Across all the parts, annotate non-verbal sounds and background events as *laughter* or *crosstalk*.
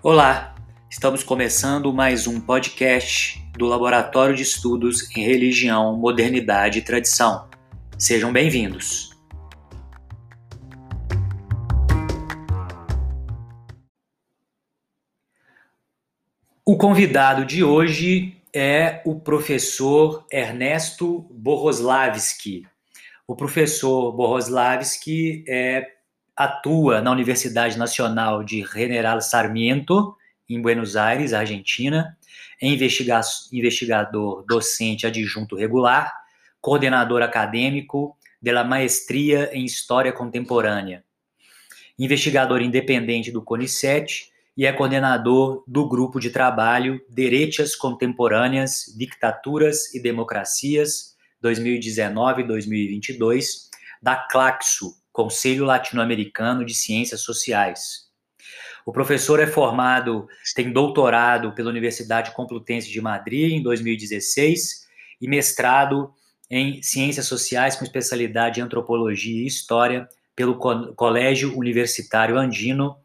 Olá, estamos começando mais um podcast do Laboratório de Estudos em Religião, Modernidade e Tradição. Sejam bem-vindos. O convidado de hoje é o professor Ernesto Boroslavski. O professor Boroslavski é, atua na Universidade Nacional de General Sarmiento, em Buenos Aires, Argentina, é investiga investigador docente adjunto regular, coordenador acadêmico da Maestria em História Contemporânea, investigador independente do CONICET e é coordenador do grupo de trabalho Derechas Contemporâneas, Dictaturas e Democracias 2019-2022 da CLACSO, Conselho Latino-Americano de Ciências Sociais. O professor é formado, tem doutorado pela Universidade Complutense de Madrid em 2016 e mestrado em Ciências Sociais com especialidade em Antropologia e História pelo Colégio Universitário Andino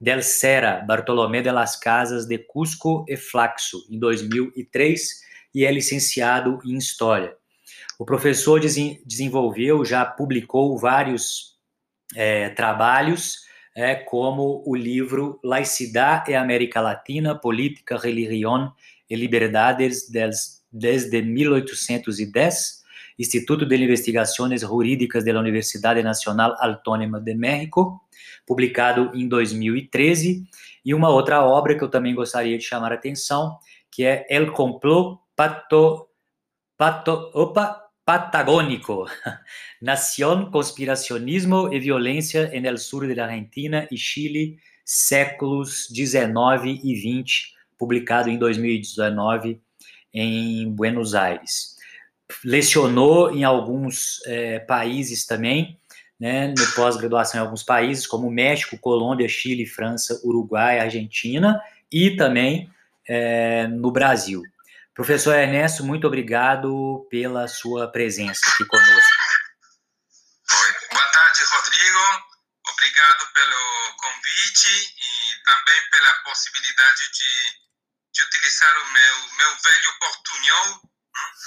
del Sera Bartolomé de las Casas de Cusco e Flaxo, em 2003, e é licenciado em História. O professor desenvolveu, já publicou vários é, trabalhos, é, como o livro Laicidade e América Latina, Política, Religião e Liberdades desde 1810, Instituto de Investigações Jurídicas da Universidade Nacional Autônoma de México, publicado em 2013, e uma outra obra que eu também gostaria de chamar a atenção, que é El Complot Pato, Pato, opa, Patagônico, Nación, Conspiracionismo e Violência en el Sur de la Argentina e Chile, séculos 19 e 20, publicado em 2019 em Buenos Aires. Lecionou em alguns é, países também, né, no pós-graduação em alguns países, como México, Colômbia, Chile, França, Uruguai, Argentina e também é, no Brasil. Professor Ernesto, muito obrigado pela sua presença aqui conosco. Boa tarde, Rodrigo. Obrigado pelo convite e também pela possibilidade de, de utilizar o meu, meu velho portunhol.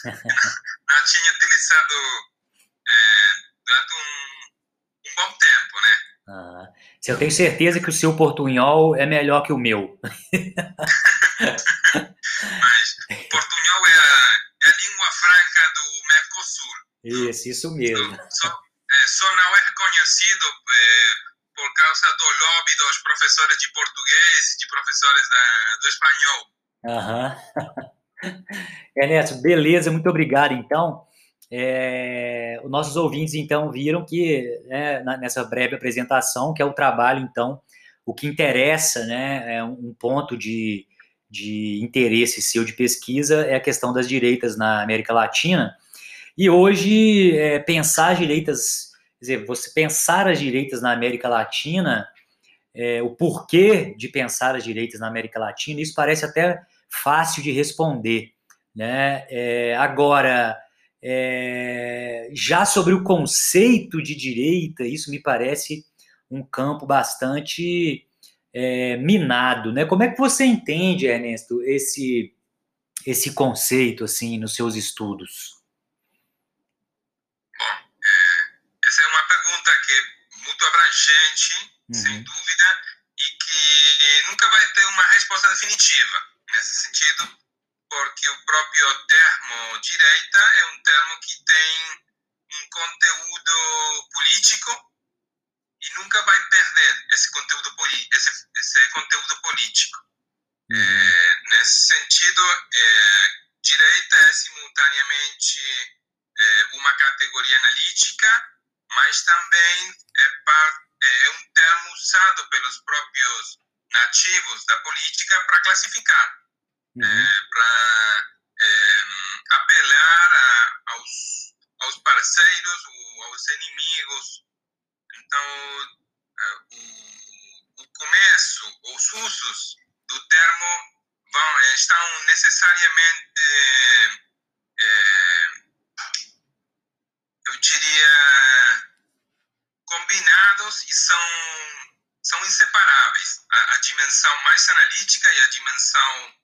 *laughs* Não, não tinha utilizado é, durante um um bom tempo, né? Ah, eu tenho certeza que o seu portunhol é melhor que o meu. *laughs* Mas *laughs* franca do Mercosul. Isso, isso mesmo. Só, só, é, só não é reconhecido é, por causa do lobby dos professores de português e de professores da, do espanhol. Aham. *laughs* Ernesto, beleza, muito obrigado então. É, os nossos ouvintes, então, viram que, né, nessa breve apresentação, que é o trabalho, então, o que interessa, né, é um ponto de, de interesse seu de pesquisa é a questão das direitas na América Latina. E hoje, é, pensar as direitas, quer dizer, você pensar as direitas na América Latina, é, o porquê de pensar as direitas na América Latina, isso parece até fácil de responder. Né? É, agora, é, já sobre o conceito de direita, isso me parece um campo bastante é, minado, né? Como é que você entende, Ernesto, esse esse conceito assim nos seus estudos? Bom, é, essa é uma pergunta que é muito abrangente, uhum. sem dúvida, e que nunca vai ter uma resposta definitiva. Nesse sentido, porque o próprio termo direita é um termo que tem um conteúdo político e nunca vai perder esse conteúdo, esse, esse conteúdo político. Uhum. É, nesse sentido, é, direita é simultaneamente é, uma categoria analítica, mas também é, par, é um termo usado pelos próprios nativos da política para classificar uhum. é, para é, apelar a, aos, aos parceiros ou aos inimigos. Então, é, o, o começo, os usos do termo vão, é, estão necessariamente, é, eu diria, combinados e são, são inseparáveis. A, a dimensão mais analítica e a dimensão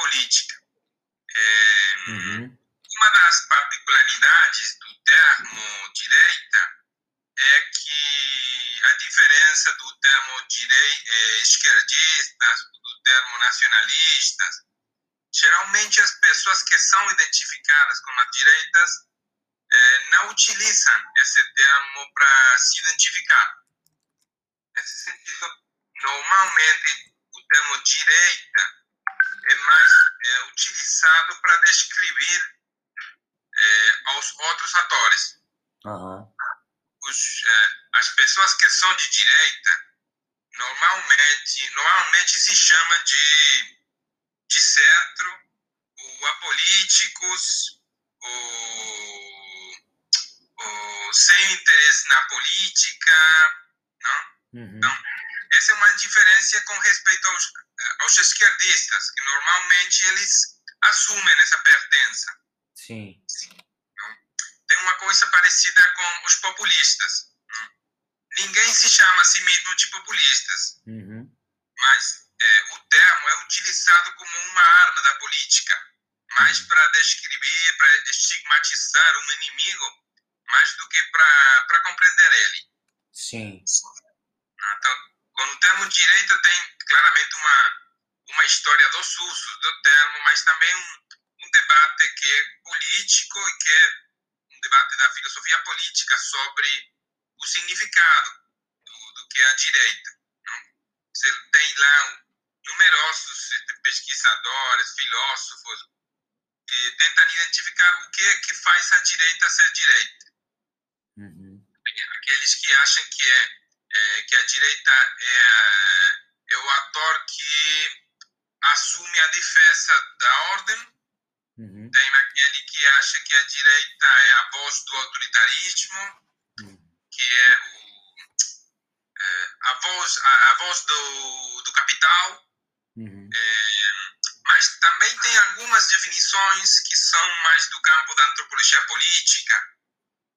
política. É, uhum. Uma das particularidades do termo direita é que a diferença do termo direi, é, esquerdistas, do termo nacionalistas, geralmente as pessoas que são identificadas como as direitas é, não utilizam esse termo para se identificar. Nesse sentido, normalmente o termo direita é mais é, utilizado para descrever é, aos outros atores. Uhum. Os, é, as pessoas que são de direita normalmente, normalmente se chama de, de centro, ou apolíticos, ou, ou sem interesse na política, não? Uhum. Então, essa é uma diferença com respeito aos, aos esquerdistas, que normalmente eles assumem essa pertença. Sim. Então, tem uma coisa parecida com os populistas. Ninguém se chama a si mesmo de populistas, uhum. mas é, o termo é utilizado como uma arma da política, mais uhum. para descrever, para estigmatizar um inimigo, mais do que para compreender ele. Sim. Então, com o termo direita tem claramente uma, uma história dos usos do termo, mas também um, um debate que é político e que é um debate da filosofia política sobre o significado do, do que é a direita. Você tem lá numerosos pesquisadores, filósofos, que tentam identificar o que é que faz a direita ser direita. Uhum. Aqueles que acham que é é, que a direita é, é o ator que assume a defesa da ordem, uhum. tem aquele que acha que a direita é a voz do autoritarismo. Que é, o, a voz, a, a, voz do, do capital, uhum. é, mas também tem algumas definições que são mais do campo da antropologia política,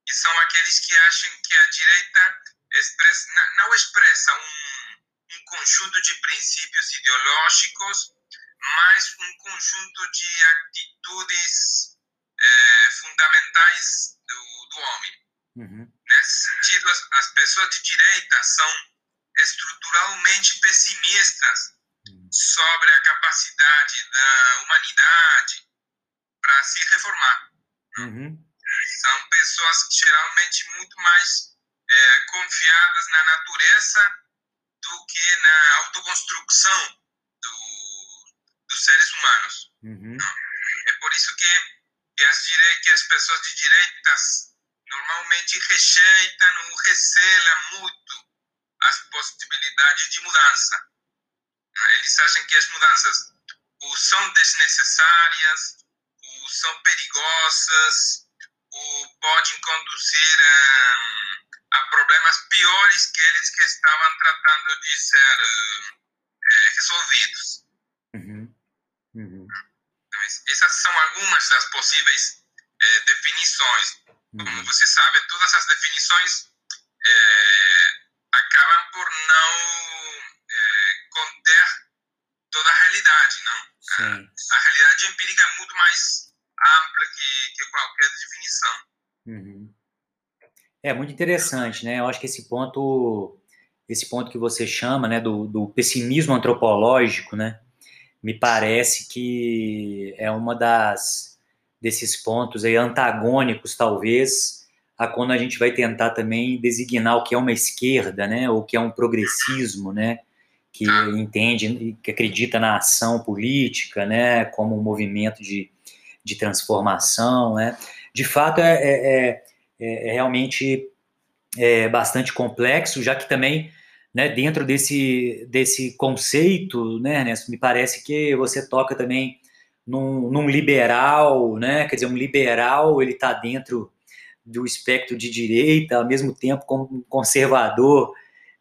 que são aqueles que acham que a direita expressa, não expressa um, um conjunto de princípios ideológicos, mas um conjunto de atitudes é, fundamentais do, do homem. Uhum. Nesse sentido, as, as, pessoas de direita são estruturalmente pessimistas sobre a capacidade da humanidade para se reformar. Uhum. São pessoas geralmente muito mais é, confiadas na natureza do que na autoconstrução do, dos seres humanos. Uhum. É por isso que, que, as dire... que as pessoas de direitas normalmente rejeitam ou recelam muito as possibilidades de mudança. Eles acham que as mudanças ou são desnecessárias, ou são perigosas, ou podem conduzir a a problemas piores que eles que estavam tratando de ser é, resolvidos. Uhum. Uhum. Então, essas são algumas das possíveis é, definições. Uhum. Como você sabe, todas as definições é, acabam por não conter toda a realidade, não? A, a, realidade empírica é muito mais ampla que, que qualquer definição. Uhum. É muito interessante, né? Eu acho que esse ponto, esse ponto que você chama, né, do, do pessimismo antropológico, né, me parece que é uma das desses pontos aí antagônicos, talvez, a quando a gente vai tentar também designar o que é uma esquerda, né, ou o que é um progressismo, né, que entende, que acredita na ação política, né, como um movimento de, de transformação, né. De fato, é, é, é é, é realmente é, bastante complexo, já que também, né, dentro desse, desse conceito, né, Ernesto, me parece que você toca também num, num liberal, né, quer dizer, um liberal, ele está dentro do espectro de direita, ao mesmo tempo como um conservador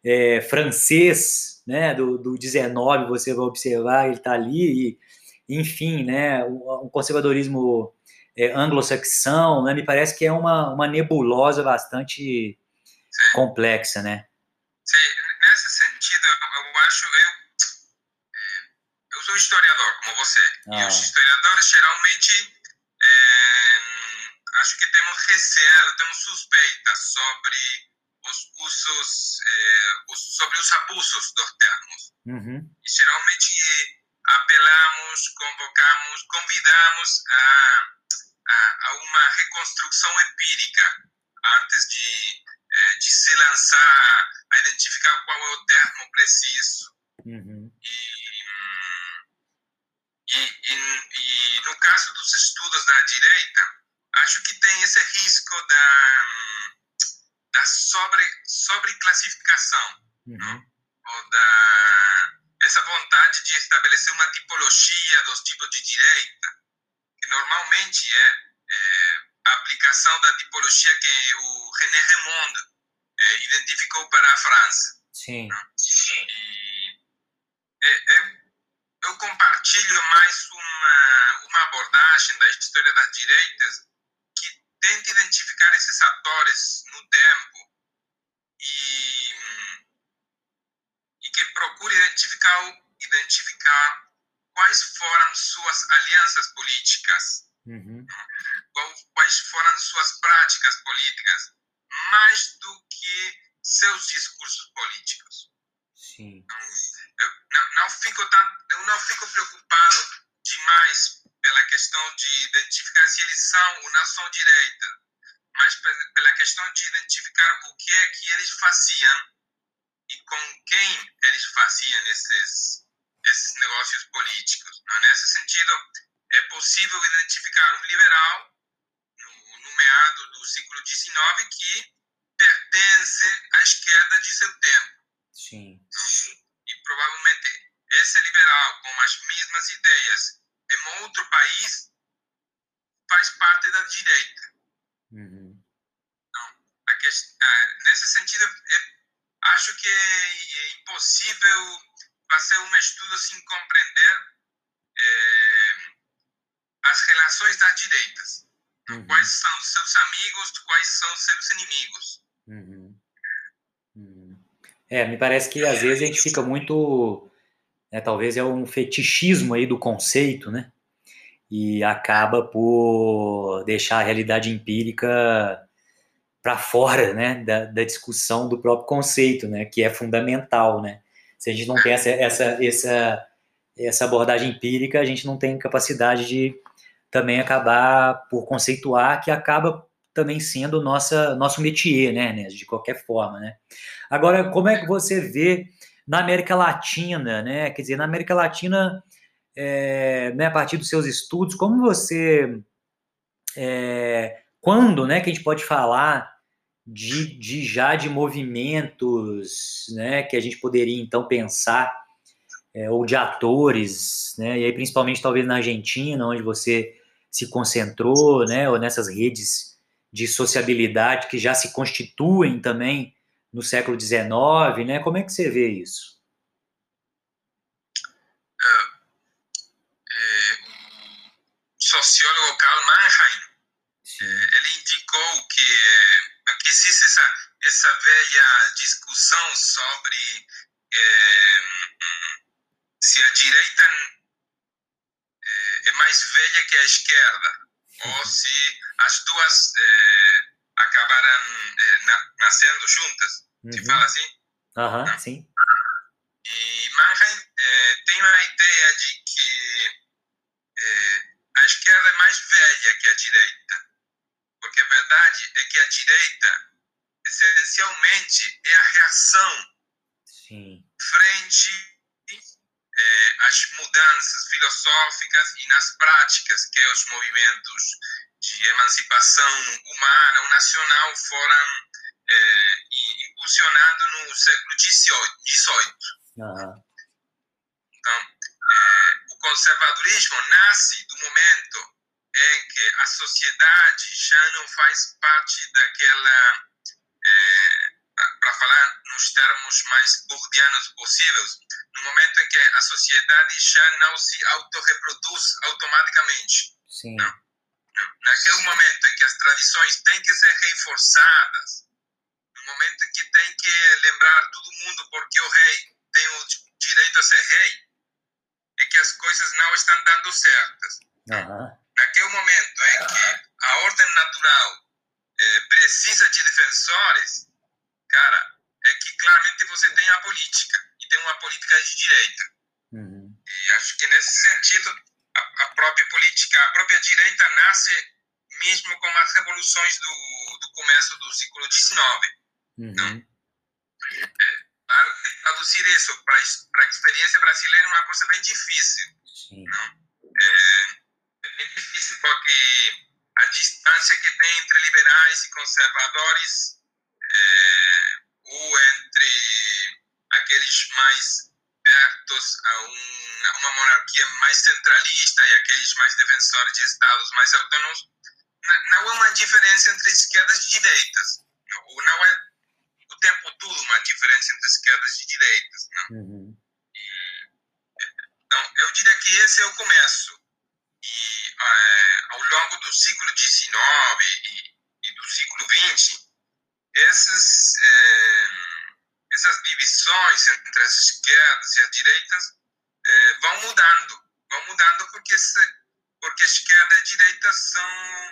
é, francês, né, do, do 19, você vai observar, ele está ali, e, enfim, né, um conservadorismo é, anglo-saxão, né? Me parece que é uma, uma nebulosa bastante Sim. complexa, né? Sim, nesse sentido, eu acho, eu, é, sou historiador, você. Ah. E os historiadores geralmente é, acho que temos receio, temos suspeitas sobre os usos, é, os, sobre os abusos dos termos. Uhum. E geralmente apelamos, convocamos, convidamos a, a, a uma reconstrução empírica antes de, é, de se lançar a identificar qual é o termo preciso. Uhum. E, e, e, e, no caso dos estudos da direita, acho que tem esse risco da, da sobre, sobreclassificação, uhum. ou da essa vontade de estabelecer uma tipologia dos tipos de direita, que normalmente é, é a aplicação da tipologia que o René Raymond é, identificou para a França. Sim é, é, eu compartilho mais uma, uma abordagem da história das direitas que tenta identificar esses atores no tempo e que procura identificar, identificar quais foram suas alianças políticas, uhum. quais foram suas práticas políticas, mais do que seus discursos políticos. Sim. Eu não, não fico tão, eu não fico preocupado demais pela questão de identificar se eles são ou não são direita, mas pela questão de identificar o que é que eles faziam e com quem eles faziam esses, esses negócios políticos. Não? Nesse sentido, é possível identificar um liberal no, no meado do século XIX que pertence à esquerda de seu tempo. Sim. E provavelmente esse liberal com as mesmas ideias em outro país faz parte da direita. Uhum. Então, a questão, nesse sentido, é acho que é, impossível fazer um estudo sem compreender é, as relações das direitas. Uhum. Quais são seus amigos, quais são seus inimigos. Uhum. É, me parece que às vezes a gente fica muito, né, talvez é um fetichismo aí do conceito, né? E acaba por deixar a realidade empírica para fora né, da, da, discussão do próprio conceito, né, que é fundamental. Né? Se a gente não tem essa, essa, essa, essa abordagem empírica, a gente não tem capacidade de também acabar por conceituar, que acaba também sendo nossa, nosso métier, né, né, de qualquer forma. Né? Agora, como é que você vê na América Latina, né? Quer dizer, na América Latina, é, né, a partir dos seus estudos, como você. É, quando né, que a gente pode falar de, de já de movimentos né, que a gente poderia então pensar, é, ou de atores, né, e aí principalmente talvez na Argentina, onde você se concentrou, né, ou nessas redes de sociabilidade que já se constituem também no século XIX, né? Como é que você vê isso? É, é, sociólogo Karl Mannheim, é, ele indicou que Aqui existe essa, essa velha discussão sobre é, se a direita é, mais velha que a esquerda, ou se as duas é, acabaram na, nascendo juntas. Uhum. Se fala assim? Aham, uhum, sim. E Mannheim tem uma ideia de que a esquerda é mais velha que a direita porque a verdade é que a direita, essencialmente, é a reação Sim. frente é, às mudanças filosóficas e nas práticas que os movimentos de emancipação humana ou nacional foram é, impulsionados no século XVIII. Uhum. Então, é, o conservadorismo nasce do momento em que a sociedade já não faz parte daquela, é, para falar nos termos mais burdianos possíveis, no momento em que a sociedade já não se autorreproduz automaticamente. Sim. Não? Naquele momento em que as tradições têm que ser reforçadas, no momento em que tem que lembrar todo mundo porque o rei tem o direito a ser rei, é que as coisas não estão dando certas. Uhum. Naquele momento em que a ordem natural é, precisa de defensores, cara, é que claramente você tem a política e tem uma política de direita. Uhum. E acho que nesse sentido a, a, própria política, a própria direita nasce mesmo com as revoluções do, do começo do século XIX. Uhum. É, claro que traduzir isso para a experiência brasileira é uma coisa bem difícil. Sim. Não? É, é bem difícil porque a distância que tem entre liberais e conservadores é, ou entre aqueles mais pertos a, um, a, uma monarquia mais centralista e aqueles mais defensores de estados mais autônomos, não é uma diferença entre esquerdas e direitas. Ou não é o tempo todo uma diferença entre esquerdas e direitas. Uhum. Então, eu diria que esse é o começo. E é, ao longo do século XIX e, e do século XX, esses, é, essas divisões entre as esquerdas e as direitas é, vão mudando. Vão mudando porque, se, porque esquerda e direita são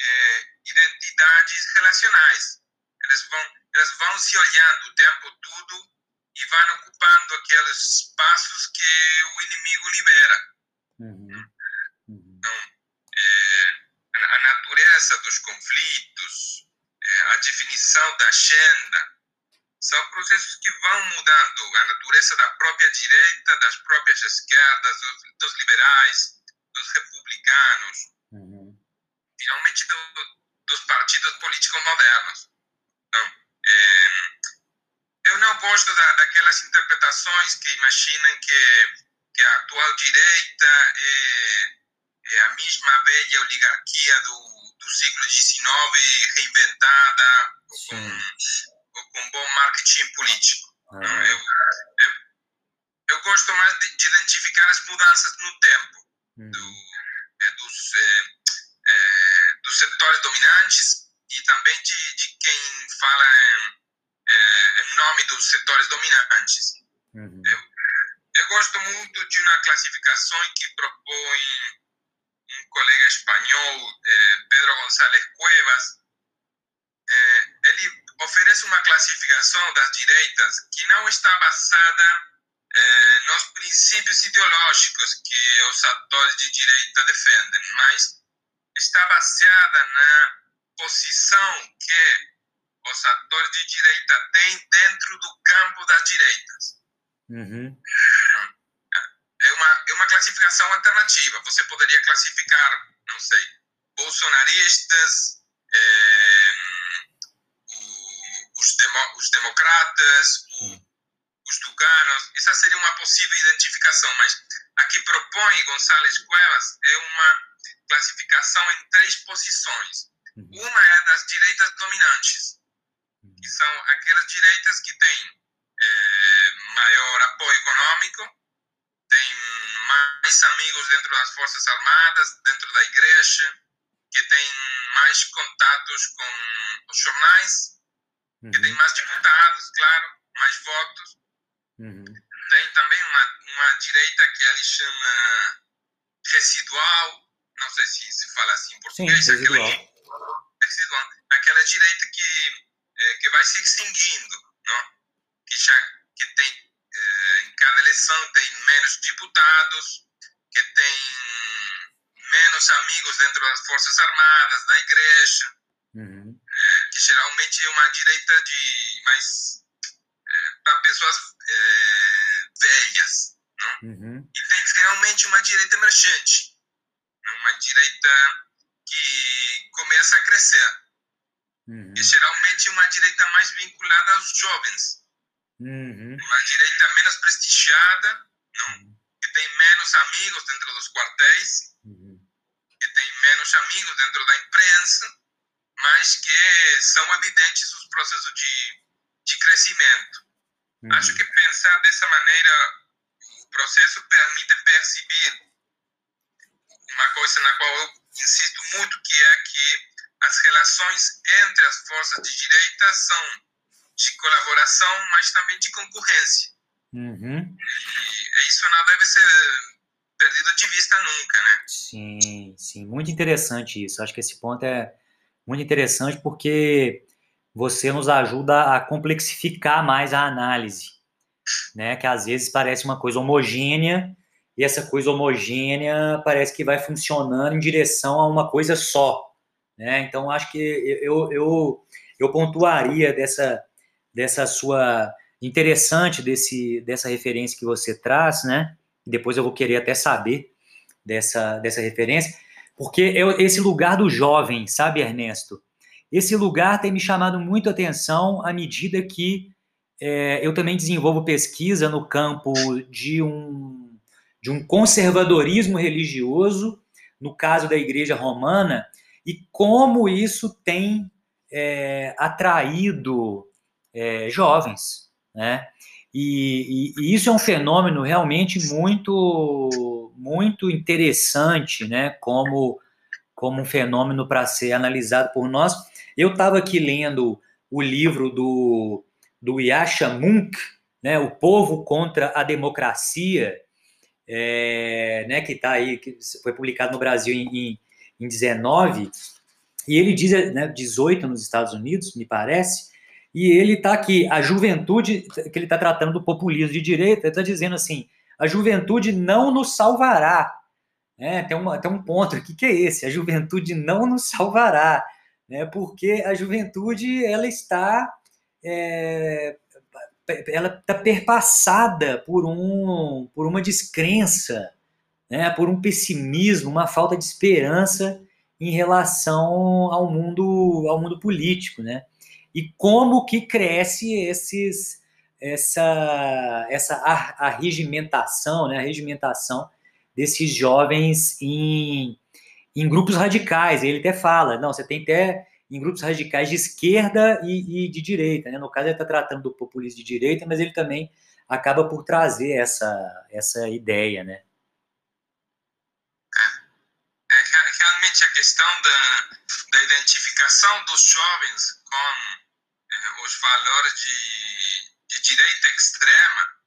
é, identidades relacionais. Elas vão, elas vão se olhando o tempo todo e vão ocupando aqueles espaços que o inimigo libera. Uhum. Uhum. Então, a natureza dos conflitos, a definição da agenda, são processos que vão mudando a natureza da própria direita, das próprias esquerdas, dos, dos liberais, dos republicanos, uhum. finalmente do, dos partidos políticos modernos. Então, é, eu não gosto da, daquelas interpretações que imaginam que, que a atual direita é, é a mesma velha oligarquia do, do século XIX reinventada com, ou com bom marketing político. Uhum. Eu, eu, eu, gosto mais de, de, identificar as mudanças no tempo uhum. do, é, dos, é, é, dos setores dominantes e também de, de quem fala em, em nome dos setores dominantes. Uhum. Eu, eu gosto muito de uma classificação que propõe colega espanhol, eh, Pedro González Cuevas, eh, ele oferece uma classificação das direitas que não está basada eh, nos princípios ideológicos que os atores de direita defendem, mas está baseada na posição que os atores de direita têm dentro do campo das direitas. Uhum. É uma, é uma classificação alternativa. Você poderia classificar, não sei, bolsonaristas, é, o, os, demo, os, democratas, o, os tucanos. Essa seria uma possível identificação, mas a que propõe Gonçalves Cuevas é uma classificação em três posições. Uhum. Uma é das direitas dominantes, que são aquelas direitas que têm é, maior apoio econômico, tem mais amigos dentro das Forças Armadas, dentro da igreja, que tem mais contatos com os jornais, uhum. que tem mais deputados, claro, mais votos. Uhum. Tem também uma, uma direita que ele chama residual, não sei se se fala assim em português. Sim, residual. Aquela, residual. Aquela direita que, é, que vai se extinguindo, não? Que, já, que tem em cada eleição tem menos deputados, que tem menos amigos dentro das Forças Armadas, da Igreja, uhum. é, que geralmente é uma direita de mais é, para pessoas é, velhas, não? Uhum. E tem realmente uma direita emergente, uma direita que começa a crescer, uhum. e geralmente uma direita mais vinculada aos jovens Uhum. uma direita menos prestigiada, não? que tem menos amigos dentro dos quartéis, uhum. que tem menos amigos dentro da imprensa, mas que são evidentes os processos de, de crescimento. Uhum. Acho que pensar dessa maneira, o processo permite perceber uma coisa na qual eu insisto muito, que é que as relações entre as forças de direita são de colaboração, mas também de concorrência. Uhum. E isso não deve ser perdido de vista nunca, né? Sim, sim, muito interessante isso. Acho que esse ponto é muito interessante porque você nos ajuda a complexificar mais a análise, né? Que às vezes parece uma coisa homogênea e essa coisa homogênea parece que vai funcionando em direção a uma coisa só, né? Então acho que eu, eu, eu pontuaria dessa, dessa sua interessante desse, dessa referência que você traz, né? Depois eu vou querer até saber dessa, dessa referência, porque é esse lugar do jovem, sabe, Ernesto? Esse lugar tem me chamado muito a atenção à medida que é, eu também desenvolvo pesquisa no campo de um, de um conservadorismo religioso, no caso da Igreja Romana, e como isso tem é, atraído é, jovens, né? E, e, e, isso é um fenômeno realmente muito, muito interessante, né? Como, como um fenômeno para ser analisado por nós. Eu estava aqui lendo o livro do, do Yasha Munk, né? O Povo contra a Democracia, é, né? Que está aí, que foi publicado no Brasil em, em, em 19, e ele diz, né, 18 nos Estados Unidos, me parece, e ele está aqui, a juventude, que ele está tratando do populismo de direita, ele está dizendo assim: a juventude não nos salvará. É, tem, uma, tem um ponto aqui que é esse: a juventude não nos salvará, né, porque a juventude ela está. É, ela está perpassada por, um, por uma descrença, né, por um pessimismo, uma falta de esperança em relação ao mundo ao mundo político, né? E como que cresce esses essa essa arregimentação, né, a regimentação desses jovens em, em grupos radicais. Ele até fala, não, você tem até em grupos radicais de esquerda e, e de direita. Né? No caso, ele está tratando do populismo de direita, mas ele também acaba por trazer essa, essa ideia, né? É, é realmente a questão da, da identificação dos jovens com os valores de, de direita extrema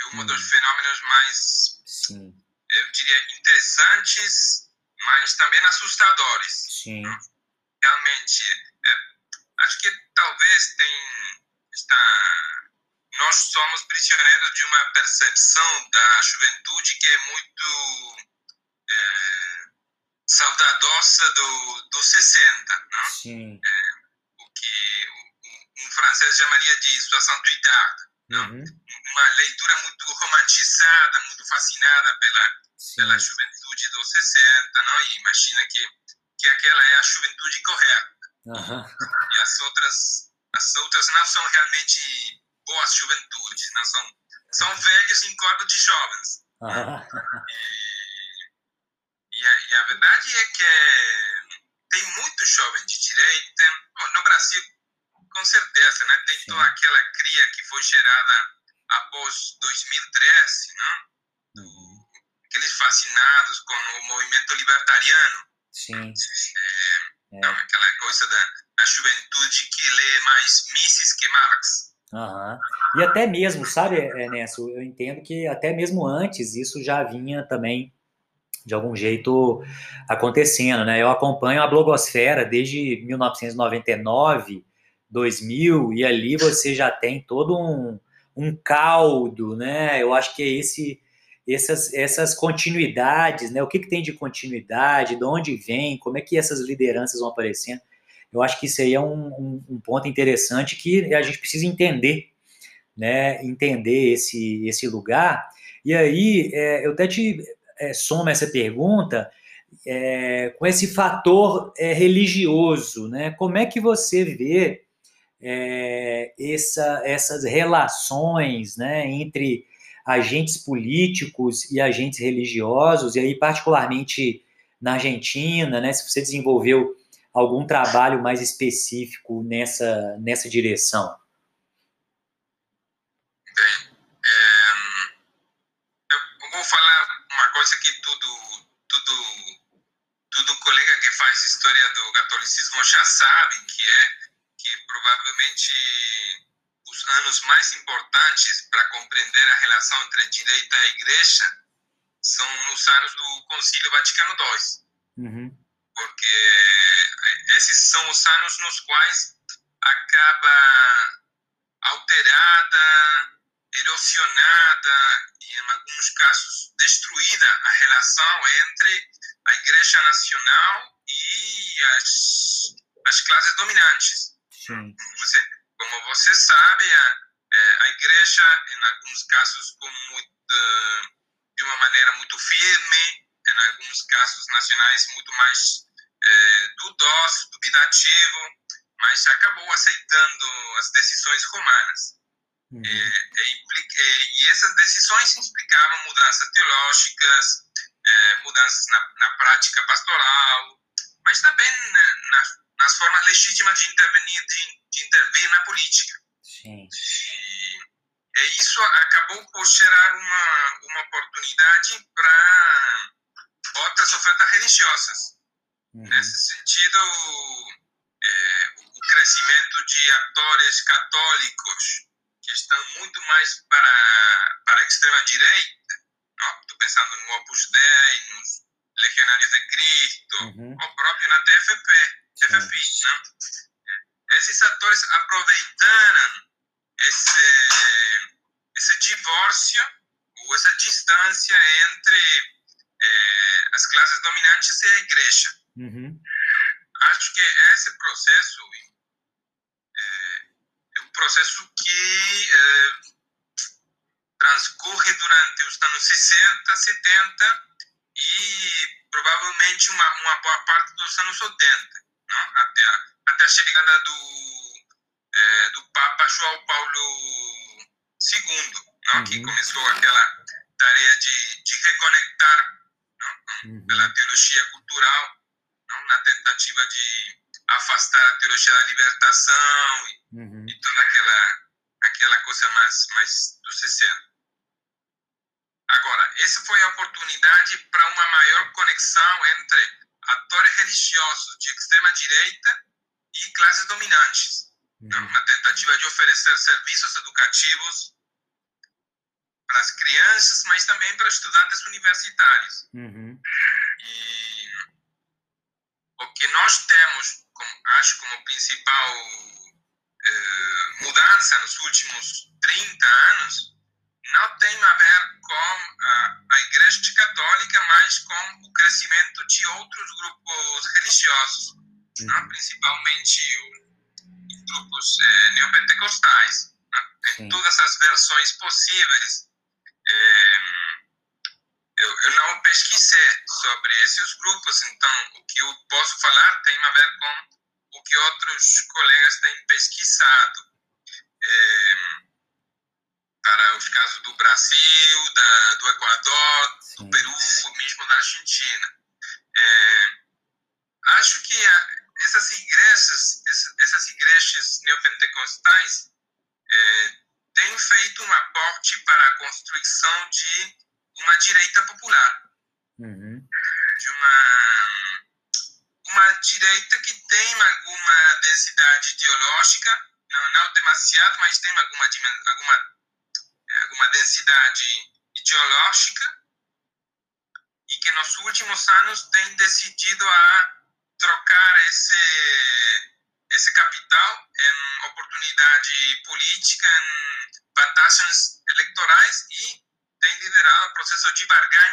é um hum. dos fenômenos mais, Sim. eu diria, interessantes, mas também assustadores. Sim. Né? Realmente, é, acho que talvez tem, está, nós somos prisioneiros de uma percepção da juventude que é muito é, saudadosa do, do 60, não? Sim. É, um francês chamaria de situação tuitada. Uhum. Uma leitura muito romantizada, muito fascinada pela, pela juventude dos 60, não? e imagina que, que aquela é a juventude correta. Uhum. E as outras, as outras não são realmente boas juventudes, não são, são velhos em corpo de jovens. Uhum. E, e, a, e, a, verdade é que é, tem muito jovem de direita. No Brasil, com certeza, né? Tem toda aquela cria que foi gerada após 2013, né? Uhum. Aqueles fascinados com o movimento libertariano. Sim. É, é. Não, aquela coisa da, da juventude que lê mais Mises que Marx. Uhum. E até mesmo, sabe, Ernesto, eu entendo que até mesmo antes isso já vinha também de algum jeito acontecendo, né? Eu acompanho a blogosfera desde 1999 2000, e ali você já tem todo um, um caldo, né? Eu acho que é esse, essas, essas continuidades, né? O que, que tem de continuidade, de onde vem, como é que essas lideranças vão aparecendo. Eu acho que isso aí é um, um, um ponto interessante que a gente precisa entender, né? Entender esse, esse lugar. E aí, é, eu até te é, somo essa pergunta é, com esse fator é, religioso, né? Como é que você vê é, essa, essas relações né, entre agentes políticos e agentes religiosos, e aí particularmente na Argentina, né, se você desenvolveu algum trabalho mais específico nessa, nessa direção. Bem, é, eu vou falar uma coisa que tudo, tudo, colega que faz história do catolicismo já sabe, que é provavelmente os anos mais importantes para compreender a relação entre direita e igreja são os anos do Concílio Vaticano II. Uhum. Porque esses são os anos nos quais acaba alterada, erosionada e, em alguns casos, destruída a relação entre a Igreja Nacional e as, as classes dominantes. Sim. Você, como você sabe, a, é, a Igreja, em alguns casos, com muito, de uma maneira muito firme, em alguns casos nacionais, muito mais é, dudoso, dubitativo, mas acabou aceitando as decisões romanas. Uhum. É, é, é, e essas decisões implicavam mudanças teológicas, é, mudanças na, na, prática pastoral, mas também na, na, nas formas legítimas de intervenir, de, de intervir na política. Sim. E, e isso acabou por gerar uma, uma oportunidade para outras ofertas religiosas. Uhum. Nesse sentido, é, o crescimento de atores católicos que estão muito mais para, para a extrema-direita, estou pensando no Opus Dei, nos Legionários de Cristo, uhum. ou próprio na TFP, TFP né? esses atores aproveitaram esse, esse divórcio ou essa distância entre eh, as classes dominantes e a igreja. Uhum. Acho que esse processo é, é um processo que é, transcorre durante os anos 60, 70 e provavelmente uma, uma boa parte dos anos 80, não? Até, a, até a chegada do, é, do Papa João Paulo II, não? Uhum. que começou aquela tarefa de, de reconectar não? Uhum. pela teologia cultural não? na tentativa de afastar a teologia da libertação e, uhum. e toda aquela, aquela coisa mais, mais do 60. Agora, essa foi a oportunidade para uma maior conexão entre atores religiosos de extrema-direita e classes dominantes, uhum. uma tentativa de oferecer serviços educativos para as crianças, mas também para estudantes universitários. Uhum. E o que nós temos, como, acho, como principal eh, mudança nos últimos 30 anos, não tem a ver com a, a Igreja Católica, mas com o crescimento de outros grupos religiosos, uhum. né? principalmente o, grupos eh, neopentecostais, né? em todas as versões possíveis. Eh, eu, eu não pesquisei sobre esses grupos, então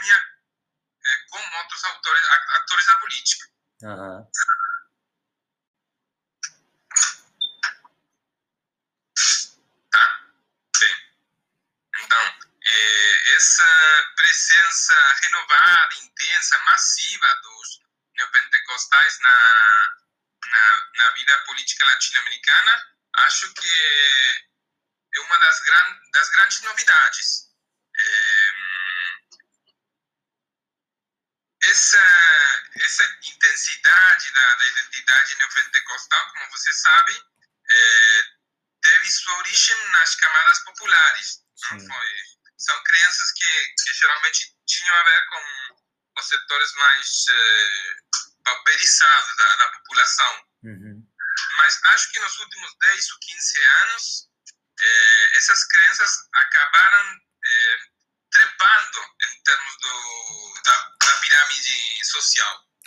barganha é, com outros autores, atores da política. Uhum. Tá, bem. Então, é, essa presença renovada, intensa, massiva dos neopentecostais na, na, na vida política latino-americana, acho que é uma das, gran, das grandes novidades essa, essa intensidade da, da identidade neopentecostal, como você sabe, é, teve sua origem nas camadas populares. Foi, são crianças que, que geralmente tinham a ver com os setores mais é, pauperizados da, da população. Uhum. Mas acho que nos últimos 10 ou 15 anos, é, essas crianças acabaram trepando em termos do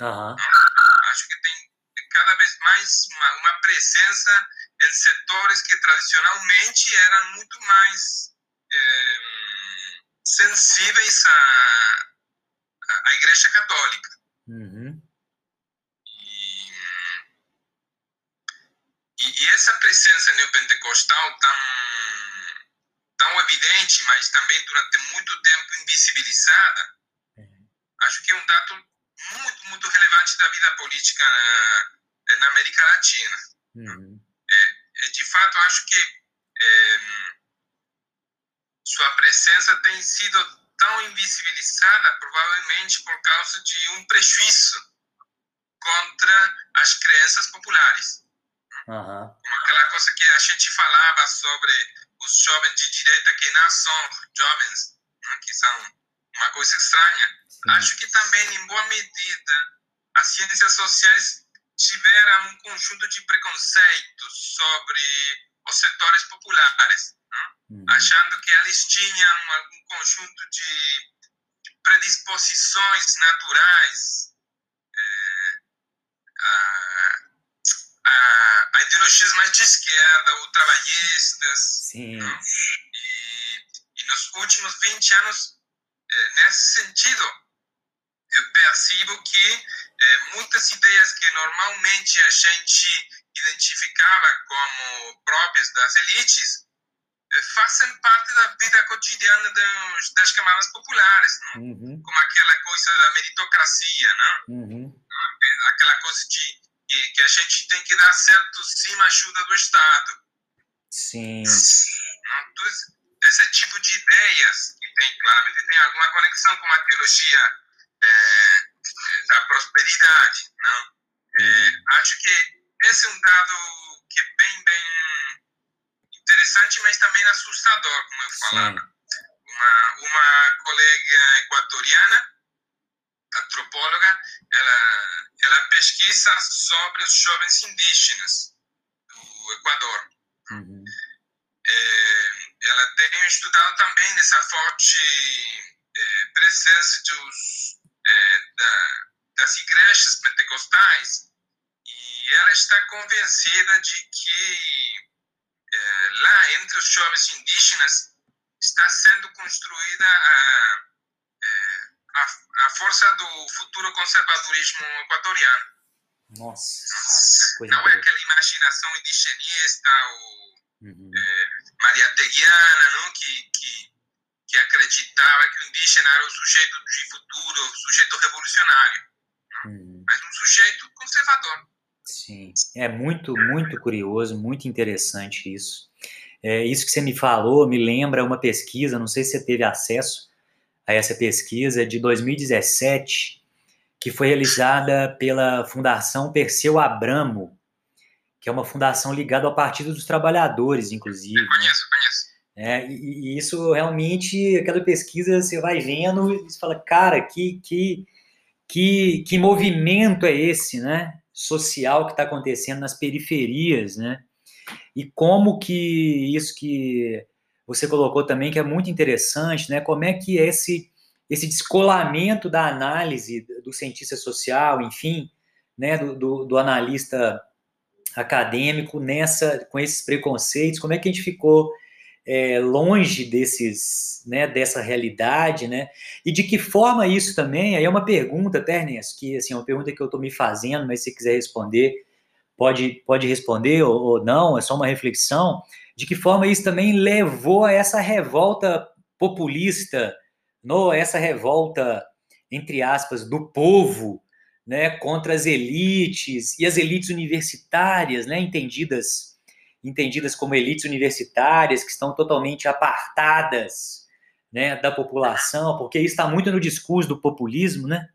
Uhum. Acho que tem cada vez mais uma, uma, presença em setores que tradicionalmente eram muito mais é, sensíveis à, à Igreja Católica. Uhum. E, e, e, essa presença neopentecostal tão, tão evidente, mas também durante muito tempo invisibilizada, uhum. acho que é um dado muito, muito relevante da vida política na, na América Latina. Uhum. É, de fato, acho que é, sua presença tem sido tão invisibilizada, provavelmente por causa de um prejuízo contra as crenças populares. Uhum. Aquela coisa que a gente falava sobre os jovens de direita que não são jovens, né, que são uma coisa estranha. Sim. Acho que também, em boa medida, as ciências sociais tiveram um conjunto de preconceitos sobre os setores populares, né? uhum. achando que eles tinham um conjunto de predisposições naturais é, a, a, a, ideologias mais de esquerda ou trabalhistas. Né? E, e nos últimos 20 anos é, nesse sentido, eu percebo que é, muitas ideias que normalmente a gente identificava como próprias das elites é, fazem parte da vida cotidiana dos, das camadas populares, uhum. como aquela coisa da meritocracia, uhum. aquela coisa de que, que, a gente tem que dar certo sim a ajuda do Estado. Sim. Esse tipo de ideias tem, claramente tem alguma conexão com a teologia é, da prosperidade, não? É, acho que esse é um dado que é bem, bem interessante, mas também assustador, como eu falava. Uma, uma colega equatoriana, antropóloga, ela, ela pesquisa sobre os jovens indígenas do Equador. Uhum. É, ela tem estudado também nessa forte é, presença dos, é, da, das igrejas pentecostais e ela está convencida de que é, lá entre os jovens indígenas está sendo construída a, é, a, a força do futuro conservadorismo equatoriano. Nossa. Não é aquela imaginação indigenista ou Uhum. É, Maria Teguiana, não? Que, que, que acreditava que o indígena era o sujeito de futuro, o sujeito revolucionário, uhum. mas um sujeito conservador. Sim, é muito, muito curioso, muito interessante isso. É, isso que você me falou me lembra uma pesquisa, não sei se você teve acesso a essa pesquisa, de 2017, que foi realizada pela Fundação Perseu Abramo, que é uma fundação ligada ao Partido dos Trabalhadores, inclusive. Eu conheço, conheço. É, e, e, isso realmente, aquela pesquisa, você vai vendo e você fala, cara, que, que, que, que movimento é esse, né? Social que está acontecendo nas periferias, né? E como que isso que você colocou também, que é muito interessante, né? Como é que esse, esse descolamento da análise do cientista social, enfim, né? do, do, do analista acadêmico nessa com esses preconceitos? Como é que a gente ficou é, longe desses, né, dessa realidade, né? E de que forma isso também? Aí é uma pergunta, Ternes, que assim, é uma pergunta que eu estou me fazendo, mas se quiser responder, pode, pode responder ou, ou não, é só uma reflexão. De que forma isso também levou a essa revolta populista, no, essa revolta, entre aspas, do povo, né, contra as elites e as elites universitárias, né, entendidas entendidas como elites universitárias que estão totalmente apartadas, né, da população, porque isso está muito no discurso do populismo, né?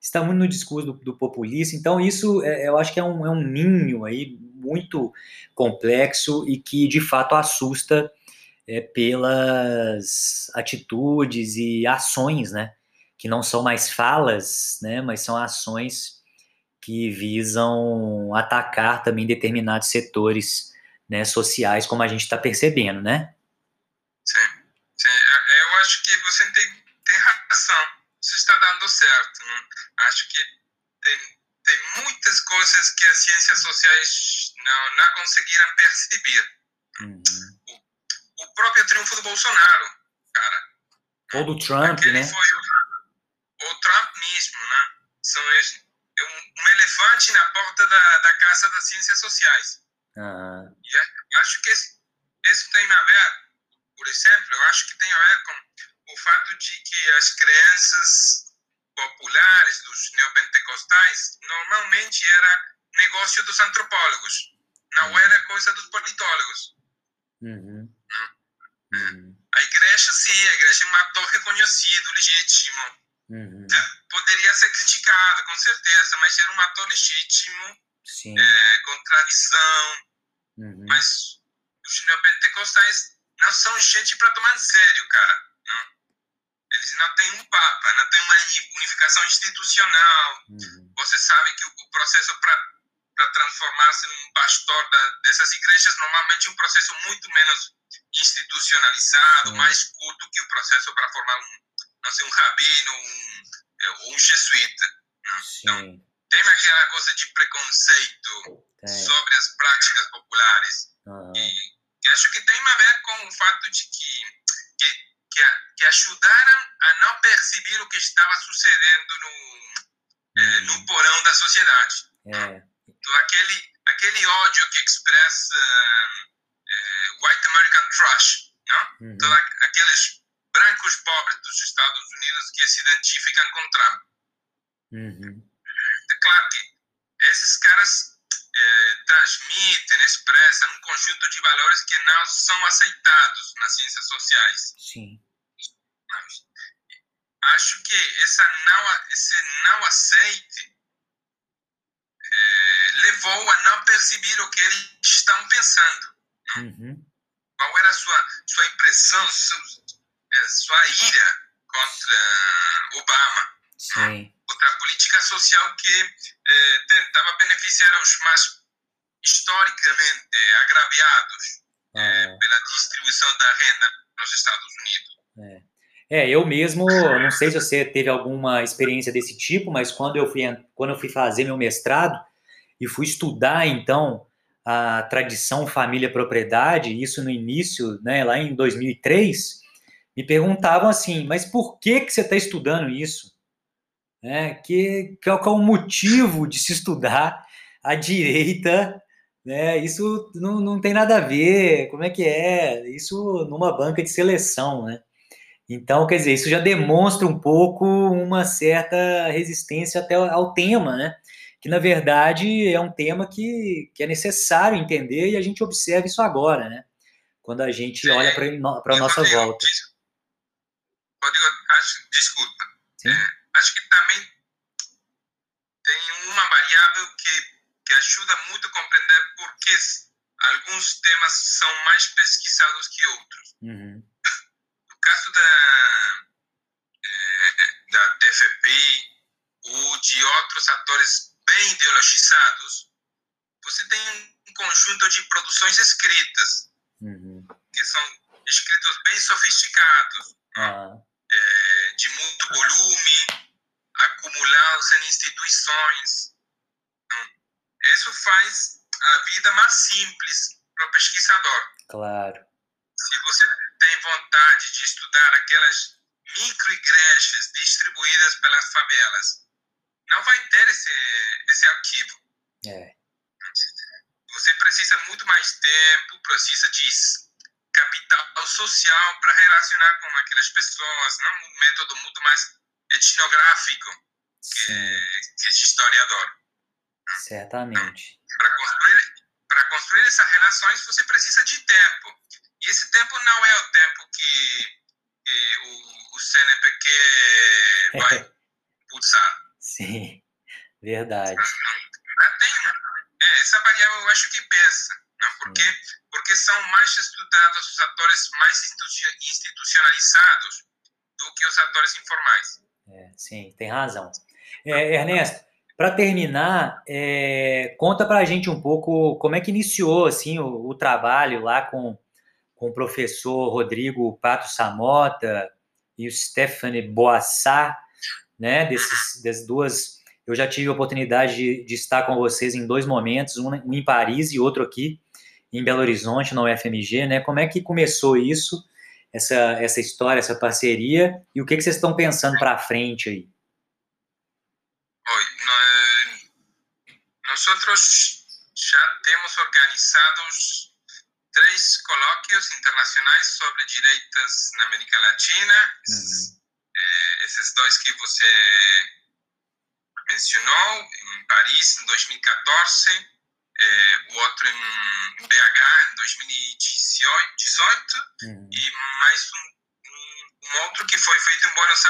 Está muito no discurso do, do populismo. Então isso, é, eu acho que é um, é um ninho aí muito complexo e que de fato assusta é, pelas atitudes e ações, né, que não são mais falas, né, mas são ações que visam atacar também determinados setores né, sociais, como a gente está percebendo, né? Sim, sim. É, eu acho que você tem, tem razão. Você está dando certo. Né? Acho que tem, tem muitas coisas que as ciências sociais não, não conseguiram perceber. Uhum. O, o, próprio triunfo do Bolsonaro, cara. Ou do Trump, né? Foi o, o Trump mesmo, né? São esses, é um, um, elefante na porta da, da Casa das Ciências Sociais. Uhum. E acho que isso tem a ver, por exemplo, eu acho que tem a ver com o fato de que as crenças populares dos neopentecostais normalmente era negócio dos antropólogos, não uhum. era coisa dos politólogos. Uhum. Uhum. A igreja, sim, a igreja é um ator reconhecido, legítimo. Uhum. É, poderia ser criticado, com certeza, mas era um ator legítimo, é, com tradição. Uhum. Mas os neopentecostais não são gente para tomar em sério, cara. Não. Eles não têm um papa, não têm uma unificação institucional. Uhum. Você sabe que o processo para transformar-se num pastor da, dessas igrejas normalmente um processo muito menos institucionalizado, uhum. mais curto que o processo para formar um, não sei, um rabino um, é, ou um jesuíta. Então, tem aquela coisa de preconceito sobre as práticas populares. Uhum. E, acho que tem a ver com o fato de que, que, que, que ajudaram a não perceber o que estava sucedendo no, é, no uhum. porão da sociedade. É. Então, aquele, aquele ódio que expressa é, White American Trash, não? Uhum. Então, aqueles brancos pobres dos Estados Unidos que se identificam com Trump. Uhum. É claro que esses caras é, transmitem, expressam um conjunto de valores que não são aceitados nas ciências sociais. Sim. Mas, acho que essa não, esse não aceite é, levou a não perceber o que eles estão pensando. Uhum. Qual era a sua, sua impressão, sua, é, sua ira contra Obama? Sim outra política social que eh, tentava beneficiar os mais historicamente agraviados eh, pela distribuição da renda nos Estados Unidos. É. é. eu mesmo, não sei se você teve alguma experiência desse tipo, mas quando eu fui, quando eu fui fazer meu mestrado e fui estudar, então, a tradição família-propriedade, isso no início, né, lá em 2003, me perguntavam assim, mas por que, que você está estudando isso? né, que, que é o motivo de se estudar a direita, né, isso não, não tem nada a ver, como é que é, isso numa banca de seleção, né, então, quer dizer, isso já demonstra um pouco uma certa resistência até ao tema, né, que na verdade é um tema que, que é necessário entender e a gente observa isso agora, né, quando a gente olha para a nossa volta. Rodrigo, acho, desculpa, é, acho que também tem uma variável que, que ajuda muito a compreender por que alguns temas são mais pesquisados que outros. Uhum. No caso da, é, da TFP ou de outros atores bem ideologizados, você tem um conjunto de produções escritas, uhum. que são escritos bem sofisticados, ah. é, de muito volume, acumular-se em instituições. Então, isso faz a vida mais simples para o pesquisador. Claro. Se você tem vontade de estudar aquelas microigrejas distribuídas pelas favelas, não vai ter esse, esse arquivo. É. Você precisa muito mais tempo, precisa de capital social para relacionar com aquelas pessoas, não um método muito mais etnográfico que, que de historiador. Certamente. Para construir, para construir essas relações, você precisa de tempo. Esse tempo não é o tempo que, que o, o CNPq vai pulsar. Sim, verdade. Tem, é, essa variável eu acho que pesa, não? Porque, é. porque são mais estudados os atores mais institucionalizados do que os atores informais. É, sim, tem razão. É, Ernesto, para terminar, é, conta para a gente um pouco como é que iniciou assim o, o, trabalho lá com, com o professor Rodrigo Pato Samota e o Stephanie Boassá, né, desses, das duas Eu já tive a oportunidade de, de estar com vocês em dois momentos, um, em Paris e outro aqui em Belo Horizonte, na UFMG, né? Como é que começou isso, essa, essa história, essa parceria, e o que, que vocês estão pensando para frente aí? Nós já temos organizados três colóquios internacionais sobre direitos na América Latina. Uhum. É, esses dois que você mencionou, em Paris em 2014, é, o outro em BH em 2018, uhum. e mais um, um, outro que foi feito em Buenos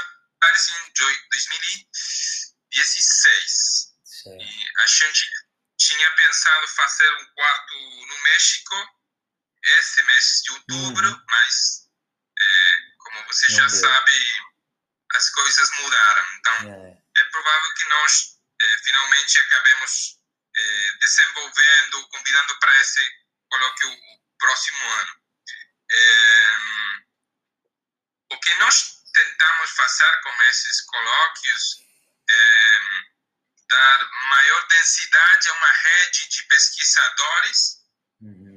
Aires em 2016. Certo. E a gente tinha pensado fazer um quarto no México esse mês de outubro, uhum. mas é, como você Não já deu. sabe, as coisas mudaram. Então, é, é provável que nós é, finalmente acabemos é, desenvolvendo, convidando para esse colóquio o próximo ano. É, o que nós tentamos fazer com esses colóquios é dar maior densidade a uma rede de pesquisadores uhum.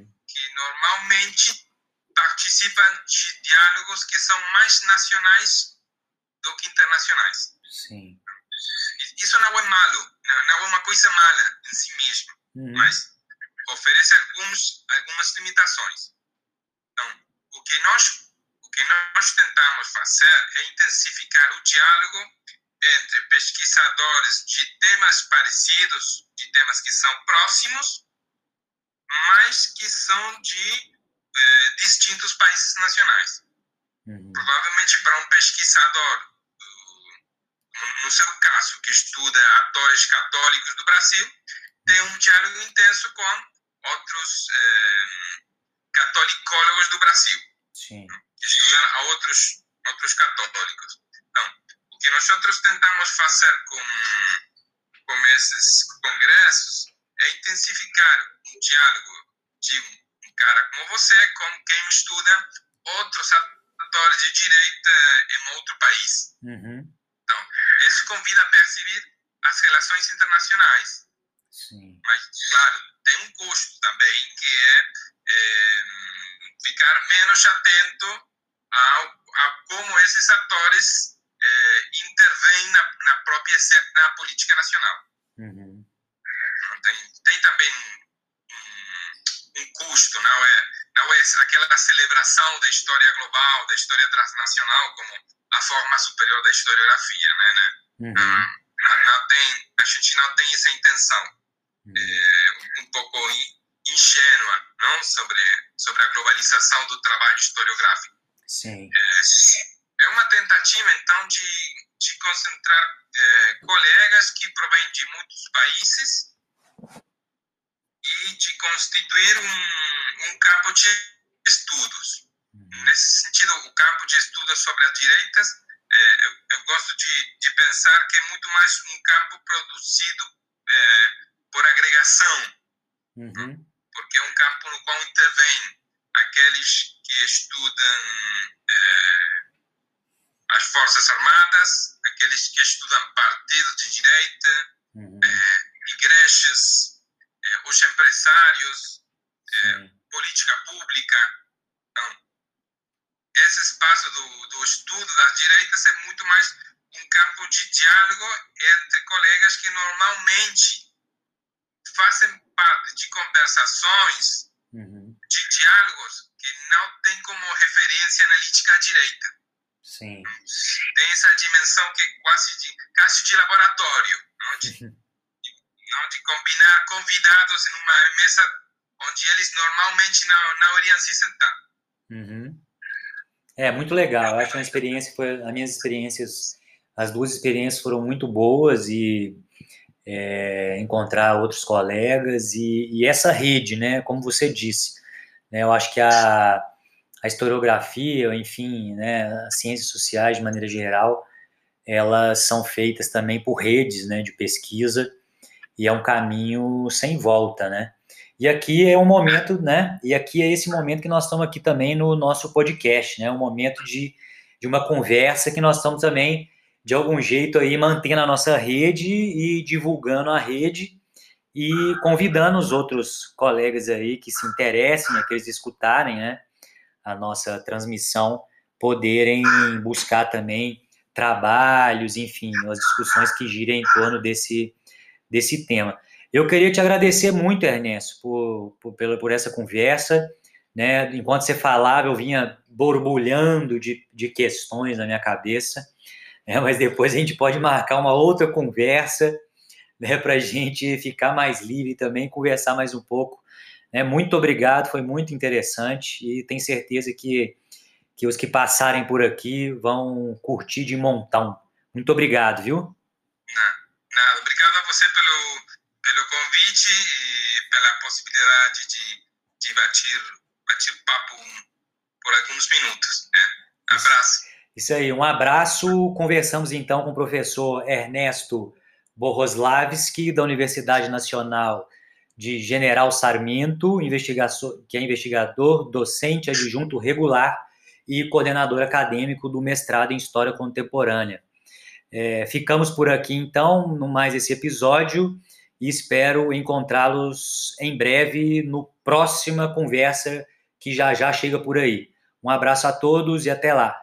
Normalmente participam de diálogos que são mais nacionais do que internacionais. Sim. Isso não é malo, não é uma coisa mala em si mesmo, uhum. mas oferece alguns, algumas limitações. Então, o que nós o que nós tentamos fazer é intensificar o diálogo entre pesquisadores de temas parecidos, de temas que são próximos, mas que são de eh, distintos países nacionais. Uhum. Provavelmente para um pesquisador, no seu caso, que estuda atores católicos do Brasil, tem um diálogo intenso com outros eh, catolicólogos do Brasil, Sim. que estudam a outros, outros católicos. Então, o que nós tentamos fazer com, com esses congressos é intensificar um diálogo de um cara como você com quem estuda outros atores de direita em outro país. Uhum. Então, isso convida a perceber as relações internacionais. Sim. Mas, claro, tem um custo também, que é, é ficar menos atento ao, a como esses atores é, intervêm na, na, própria política nacional. Uhum. Tem, tem também um, um, custo, não é, não é aquela celebração da história global, da história transnacional como a forma superior da historiografia, né? né? Uhum. Não, não, tem, a gente não tem essa intenção uhum. é, um pouco ingênua, não sobre sobre a globalização do trabalho historiográfico. Sim. É, é uma tentativa então de, de concentrar é, colegas que provêm de muitos países e de constituir um, um campo de estudos. Uhum. Nesse sentido, o campo de estudos sobre as direitas, é, eu, eu, gosto de, de pensar que é muito mais um campo produzido é, por agregação, uhum. porque é um campo no qual intervém aqueles que estudam é, as Forças Armadas, aqueles que estudam partidos de direita, uhum. É, igrejas, é, os empresários, é, política pública. Então, esse espaço do, do das direitas é muito mais um campo de diálogo entre colegas que normalmente fazem parte de conversações, uhum. de diálogos que não tem como referência analítica a direita. Sim. Tem essa dimensão que é quase de, quase de laboratório, não de, de, não de combinar convidados em uma mesa onde eles normalmente não, não iriam se sentar. Uhum. É muito legal. Eu acho uma experiência foi as minhas experiências, as duas experiências foram muito boas e é, encontrar outros colegas e, e, essa rede, né? Como você disse, né? Eu acho que a, a historiografia, enfim, né? As ciências sociais de maneira geral, elas são feitas também por redes, né? De pesquisa e é um caminho sem volta, né? E aqui é um momento, né? E aqui é esse momento que nós estamos aqui também no nosso podcast, né? Um momento de, de uma conversa que nós estamos também de algum jeito aí mantendo a nossa rede e divulgando a rede e convidando os outros colegas aí que se interessem, né, que eles escutarem, né, a nossa transmissão, poderem buscar também trabalhos, enfim, as discussões que girem em torno desse, desse tema. Eu queria te agradecer muito, Ernesto, por, por, por, essa conversa. Né? Enquanto você falava, eu vinha borbulhando de, de questões na minha cabeça, né? mas depois a gente pode marcar uma outra conversa né? para a gente ficar mais livre também, conversar mais um pouco. Né? Muito obrigado, foi muito interessante e tenho certeza que, que os que passarem por aqui vão curtir de montão. Muito obrigado, viu? Nada, obrigado a você pelo convite e pela possibilidade de, de bater, bater papo por alguns minutos. Né? Abraço. Isso aí, um abraço. Conversamos então com o professor Ernesto Boroslavski, da Universidade Nacional de General Sarmento, que é investigador, docente adjunto regular e coordenador acadêmico do mestrado em História Contemporânea. É, ficamos por aqui então, no mais esse episódio, e espero encontrá-los em breve no próxima conversa que já já chega por aí. Um abraço a todos e até lá.